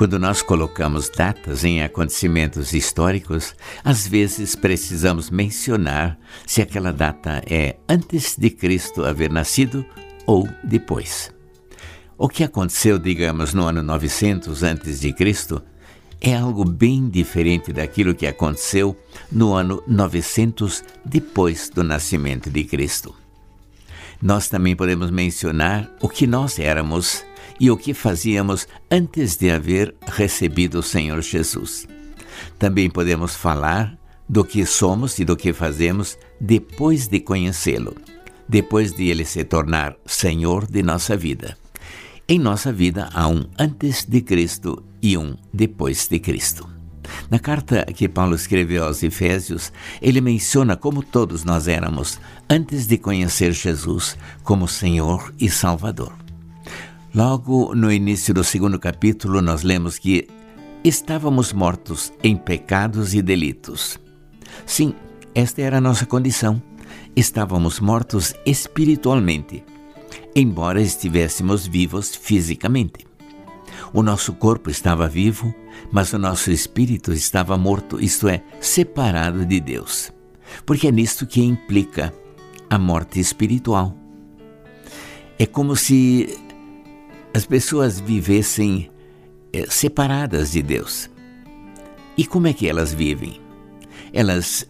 Quando nós colocamos datas em acontecimentos históricos, às vezes precisamos mencionar se aquela data é antes de Cristo haver nascido ou depois. O que aconteceu, digamos, no ano 900 antes de Cristo é algo bem diferente daquilo que aconteceu no ano 900 depois do nascimento de Cristo. Nós também podemos mencionar o que nós éramos e o que fazíamos antes de haver recebido o Senhor Jesus. Também podemos falar do que somos e do que fazemos depois de conhecê-lo, depois de ele se tornar Senhor de nossa vida. Em nossa vida há um antes de Cristo e um depois de Cristo. Na carta que Paulo escreveu aos Efésios, ele menciona como todos nós éramos antes de conhecer Jesus como Senhor e Salvador. Logo no início do segundo capítulo, nós lemos que estávamos mortos em pecados e delitos. Sim, esta era a nossa condição. Estávamos mortos espiritualmente, embora estivéssemos vivos fisicamente. O nosso corpo estava vivo, mas o nosso espírito estava morto, isto é, separado de Deus. Porque é nisto que implica a morte espiritual. É como se as pessoas vivessem é, separadas de Deus. E como é que elas vivem? Elas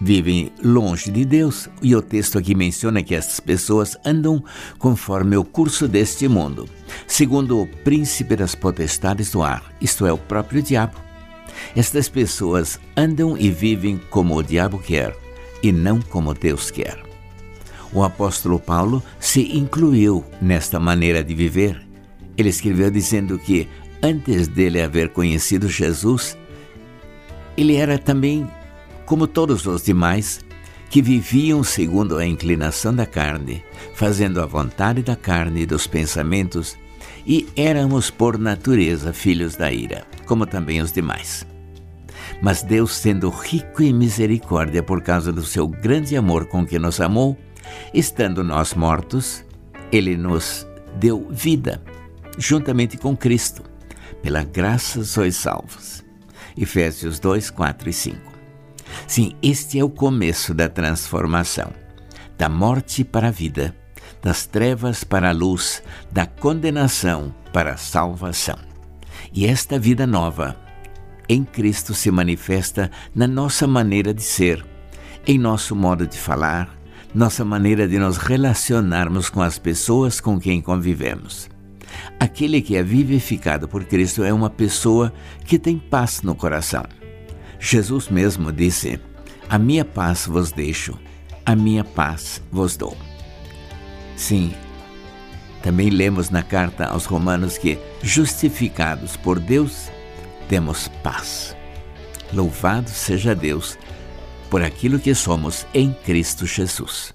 vivem longe de Deus, e o texto aqui menciona que essas pessoas andam conforme o curso deste mundo, segundo o príncipe das potestades do ar, isto é, o próprio diabo. Estas pessoas andam e vivem como o diabo quer e não como Deus quer. O apóstolo Paulo se incluiu nesta maneira de viver. Ele escreveu dizendo que, antes dele haver conhecido Jesus, ele era também como todos os demais que viviam segundo a inclinação da carne, fazendo a vontade da carne e dos pensamentos, e éramos por natureza filhos da ira, como também os demais. Mas Deus, sendo rico em misericórdia por causa do seu grande amor com que nos amou, Estando nós mortos, ele nos deu vida, juntamente com Cristo. Pela graça sois salvos. Efésios 2, 4 e 5. Sim, este é o começo da transformação. Da morte para a vida, das trevas para a luz, da condenação para a salvação. E esta vida nova em Cristo se manifesta na nossa maneira de ser, em nosso modo de falar, nossa maneira de nos relacionarmos com as pessoas com quem convivemos. Aquele que é vivificado por Cristo é uma pessoa que tem paz no coração. Jesus mesmo disse: A minha paz vos deixo, a minha paz vos dou. Sim, também lemos na carta aos Romanos que, justificados por Deus, temos paz. Louvado seja Deus por aquilo que somos em Cristo Jesus.